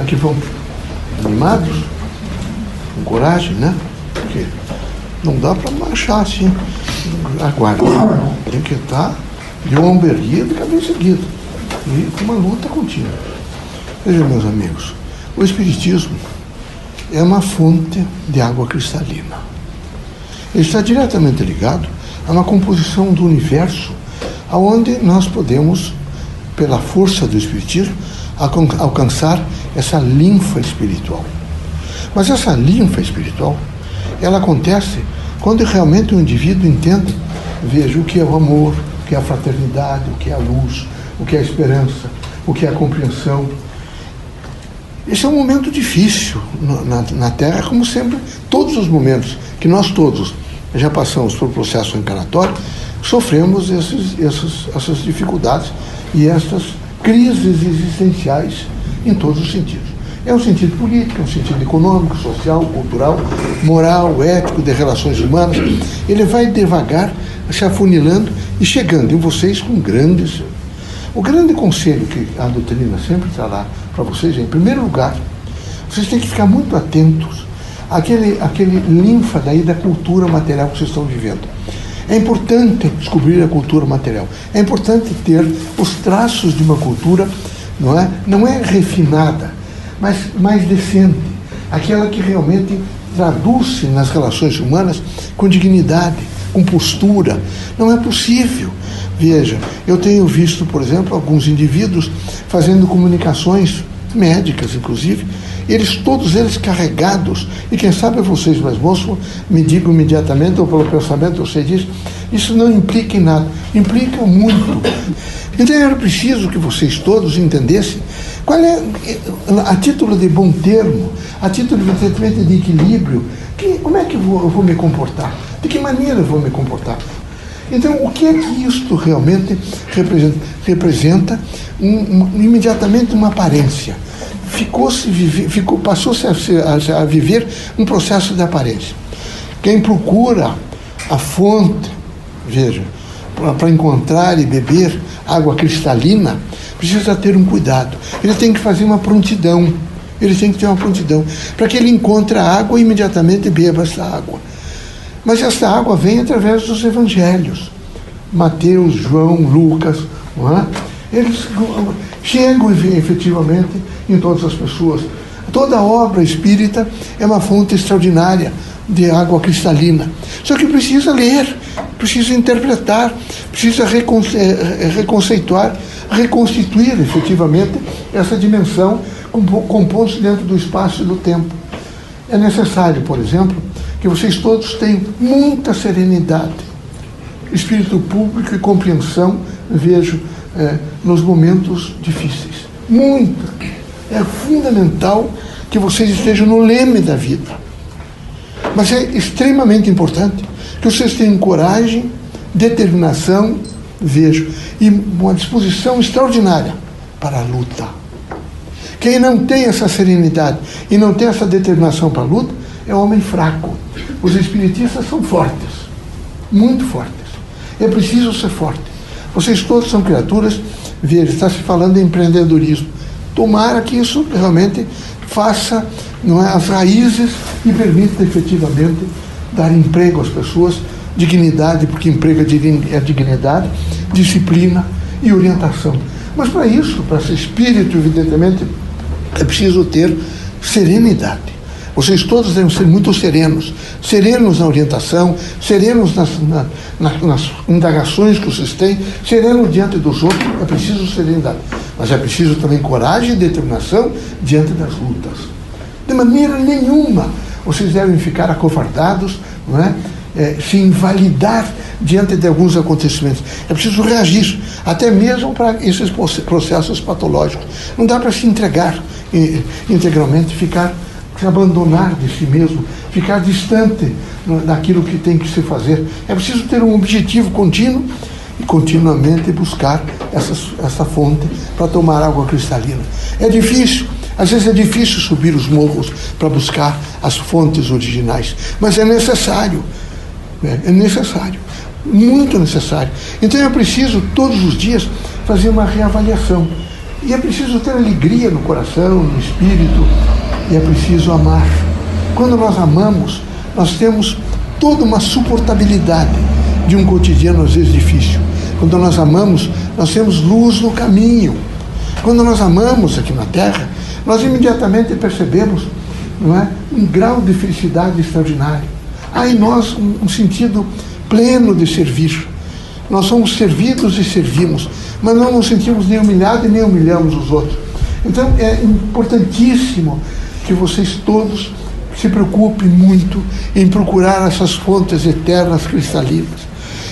Aqui vão animados, com coragem, né? Porque não dá para marchar assim, aguarda. Tem que estar de ombro erguido e cabeça erguida. E com uma luta contínua. Vejam, meus amigos, o Espiritismo é uma fonte de água cristalina. Ele está diretamente ligado a uma composição do universo, aonde nós podemos, pela força do Espiritismo, alcançar essa linfa espiritual. Mas essa linfa espiritual, ela acontece quando realmente o indivíduo entende, veja, o que é o amor, o que é a fraternidade, o que é a luz, o que é a esperança, o que é a compreensão. Esse é um momento difícil na, na Terra, como sempre, todos os momentos que nós todos já passamos por processo encarnatório, sofremos esses, esses, essas dificuldades e essas crises existenciais em todos os sentidos. É um sentido político, é um sentido econômico, social, cultural, moral, ético, de relações humanas. Ele vai devagar se afunilando e chegando em vocês com grandes. O grande conselho que a doutrina sempre está lá para vocês é, em primeiro lugar, vocês têm que ficar muito atentos àquele, àquele linfa daí da cultura material que vocês estão vivendo. É importante descobrir a cultura material. É importante ter os traços de uma cultura, não é? Não é refinada, mas mais decente, aquela que realmente traduz-se nas relações humanas com dignidade, com postura. Não é possível. Veja, eu tenho visto, por exemplo, alguns indivíduos fazendo comunicações médicas, inclusive, eles todos eles carregados, e quem sabe vocês mais moços me digam imediatamente, ou pelo pensamento eu sei isso não implica em nada, implica muito. Então era preciso que vocês todos entendessem qual é, a título de bom termo, a título evidentemente de equilíbrio, que, como é que eu vou, eu vou me comportar? De que maneira eu vou me comportar? Então, o que é que isto realmente representa? Representa um, um, imediatamente uma aparência. Ficou-se, ficou, passou-se a, a, viver um processo de aparência. Quem procura a fonte, veja, para encontrar e beber água cristalina, precisa ter um cuidado. Ele tem que fazer uma prontidão. Ele tem que ter uma prontidão. Para que ele encontre a água e imediatamente beba essa água. Mas essa água vem através dos evangelhos. Mateus, João, Lucas, é? eles chegam efetivamente em todas as pessoas. Toda obra espírita é uma fonte extraordinária de água cristalina. Só que precisa ler, precisa interpretar, precisa reconce eh, reconceituar reconstituir efetivamente essa dimensão compondo-se dentro do espaço e do tempo. É necessário, por exemplo, que vocês todos tenham muita serenidade, espírito público e compreensão, vejo, é, nos momentos difíceis. Muita. É fundamental que vocês estejam no leme da vida. Mas é extremamente importante que vocês tenham coragem, determinação, vejo, e uma disposição extraordinária para a luta. Quem não tem essa serenidade e não tem essa determinação para a luta é homem fraco. Os espiritistas são fortes, muito fortes. É preciso ser forte. Vocês todos são criaturas, veja, está se falando em empreendedorismo. Tomara que isso realmente faça não é, as raízes e permita efetivamente dar emprego às pessoas dignidade, porque emprega é dignidade, disciplina e orientação. Mas para isso, para ser espírito, evidentemente, é preciso ter serenidade. Vocês todos devem ser muito serenos, serenos na orientação, serenos nas, na, na, nas indagações que vocês têm, serenos diante dos outros, é preciso serenidade. Mas é preciso também coragem e determinação diante das lutas. De maneira nenhuma vocês devem ficar acovardados, não é? é, se invalidar diante de alguns acontecimentos. É preciso reagir, até mesmo para esses processos patológicos. Não dá para se entregar integralmente, ficar, se abandonar de si mesmo, ficar distante daquilo que tem que se fazer. É preciso ter um objetivo contínuo e continuamente buscar essa, essa fonte para tomar água cristalina. É difícil, às vezes é difícil subir os morros para buscar as fontes originais, mas é necessário. Né? É necessário, muito necessário. Então é preciso, todos os dias, fazer uma reavaliação. E é preciso ter alegria no coração, no espírito, e é preciso amar. Quando nós amamos, nós temos toda uma suportabilidade de um cotidiano às vezes difícil. Quando nós amamos, nós temos luz no caminho. Quando nós amamos aqui na terra, nós imediatamente percebemos não é, um grau de felicidade extraordinário. Há em nós um, sentido pleno de servir. Nós somos servidos e servimos, mas não nos sentimos nem humilhados e nem humilhamos os outros. Então é importantíssimo que vocês todos se preocupem muito em procurar essas fontes eternas cristalinas.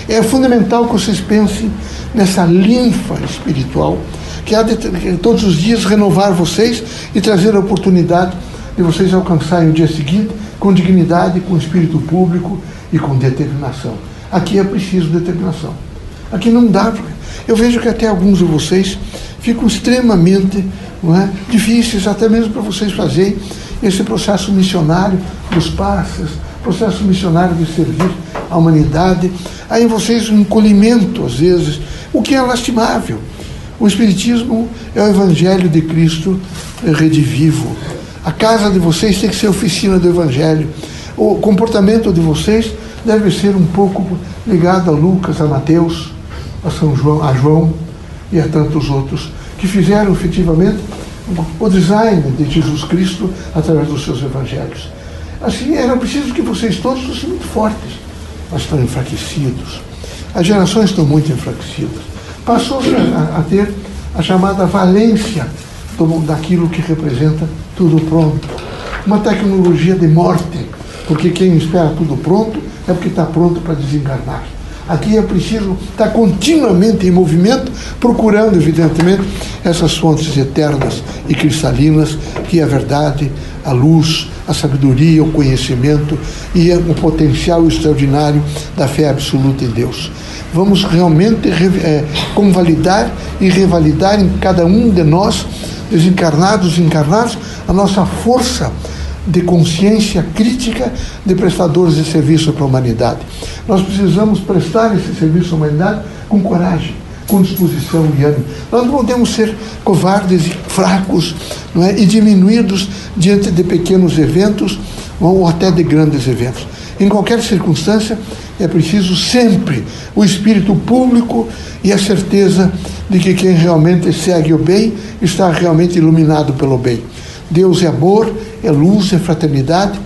É fundamental que vocês pensem nessa linfa espiritual que há de todos os dias renovar vocês e trazer a oportunidade de vocês alcançarem o dia seguinte com dignidade, com espírito público e com determinação. Aqui é preciso determinação. Aqui não dá. Eu vejo que até alguns de vocês ficam extremamente não é, difíceis, até mesmo para vocês fazerem esse processo missionário dos passes, processo missionário de servir à humanidade. Há em vocês um encolhimento, às vezes, o que é lastimável. O Espiritismo é o Evangelho de Cristo redivivo. A casa de vocês tem que ser oficina do Evangelho. O comportamento de vocês deve ser um pouco ligado a Lucas, a Mateus, a São João, a João e a tantos outros que fizeram efetivamente o design de Jesus Cristo através dos seus evangelhos. Assim, era preciso que vocês todos fossem muito fortes, mas estão enfraquecidos. As gerações estão muito enfraquecidas. Passou-se a, a, ter a chamada valência do, daquilo que representa tudo pronto. Uma tecnologia de morte, porque quem espera tudo pronto é porque está pronto para desencarnar. Aqui é preciso estar continuamente em movimento, procurando, evidentemente, essas fontes eternas e cristalinas, que é a verdade, a luz, a sabedoria, o conhecimento e o potencial extraordinário da fé absoluta em Deus. Vamos realmente é, convalidar e revalidar em cada um de nós, desencarnados e encarnados, a nossa força de consciência crítica de prestadores de serviço para a humanidade. Nós precisamos prestar esse serviço à humanidade com coragem, com disposição e ânimo. Nós não podemos ser covardes e fracos não é? e diminuídos diante de pequenos eventos ou até de grandes eventos. Em qualquer circunstância, é preciso sempre o espírito público e a certeza de que quem realmente segue o bem está realmente iluminado pelo bem. Deus é amor, é luz, é fraternidade,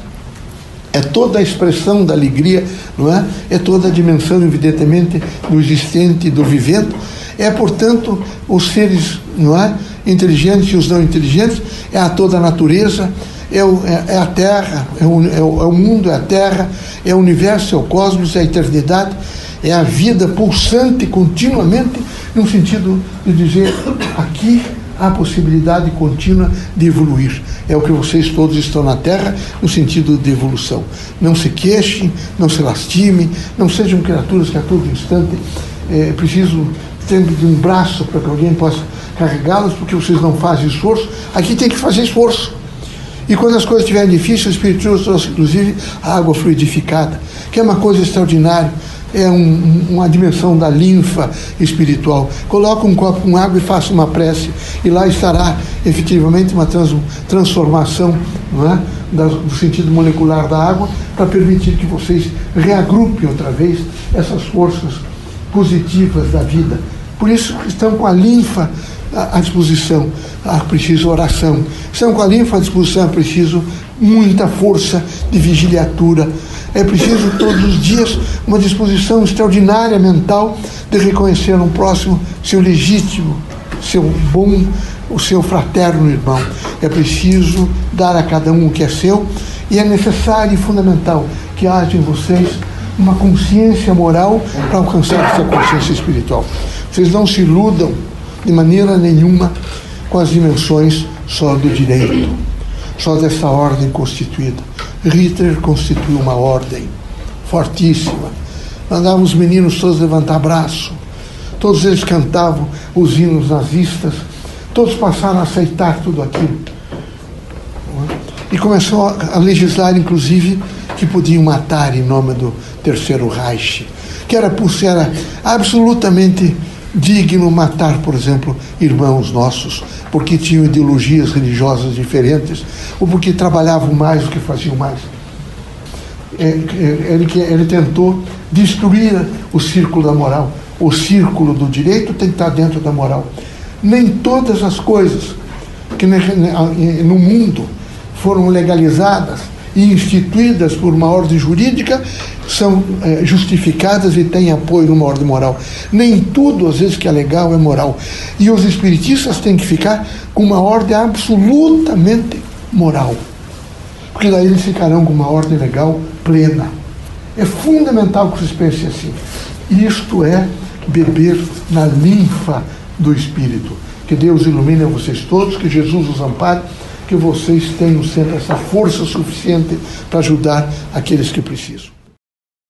é toda a expressão da alegria, não é? É toda a dimensão, evidentemente, do existente e do vivendo. É, portanto, os seres, não é? Inteligentes e os não inteligentes, é a toda a natureza, é, o, é, é a terra, é o, é, o, é mundo, é a terra, é o universo, é o cosmos, é a eternidade, é a vida pulsante continuamente, no sentido de dizer aqui há possibilidade contínua de evoluir. É o que vocês todos estão na Terra no sentido de evolução. Não se queixem, não se lastimem, não sejam criaturas que a todo instante é preciso ter de um braço para que alguém possa carregá-las, porque vocês não fazem esforço. Aqui tem que fazer esforço. E quando as coisas estiverem difíceis, o Espírito trouxe, inclusive, a água fluidificada, que é uma coisa extraordinária é um, uma dimensão da linfa espiritual. Coloque um copo com água e faça uma prece, e lá estará efetivamente uma trans, transformação é? do sentido molecular da água, para permitir que vocês reagrupem outra vez essas forças positivas da vida. Por isso estão com a linfa à disposição, é preciso oração. Estão com a linfa à disposição, é preciso muita força de vigiliatura é preciso todos os dias uma disposição extraordinária mental de reconhecer no próximo seu legítimo, seu bom, o seu fraterno irmão. É preciso dar a cada um o que é seu e é necessário e fundamental que haja em vocês uma consciência moral para alcançar essa consciência espiritual. Vocês não se iludam de maneira nenhuma com as dimensões só do direito, só dessa ordem constituída. Hitler constituiu uma ordem fortíssima. Mandava os meninos todos levantar braço. Todos eles cantavam os hinos nazistas. Todos passaram a aceitar tudo aquilo. E começou a legislar, inclusive, que podiam matar em nome do Terceiro Reich, que era, era absolutamente digno matar, por exemplo, irmãos nossos, porque tinham ideologias religiosas diferentes, ou porque trabalhavam mais do que faziam mais. É, é, ele, ele tentou destruir o círculo da moral. O círculo do direito tem que estar dentro da moral. Nem todas as coisas que no mundo foram legalizadas e instituídas por uma ordem jurídica são é, justificadas e têm apoio numa ordem moral. Nem tudo, às vezes, que é legal é moral. E os espiritistas têm que ficar com uma ordem absolutamente moral. Porque daí eles ficarão com uma ordem legal plena. É fundamental que vocês pensem assim. Isto é beber na linfa do Espírito. Que Deus ilumine vocês todos, que Jesus os ampare, que vocês tenham sempre essa força suficiente para ajudar aqueles que precisam.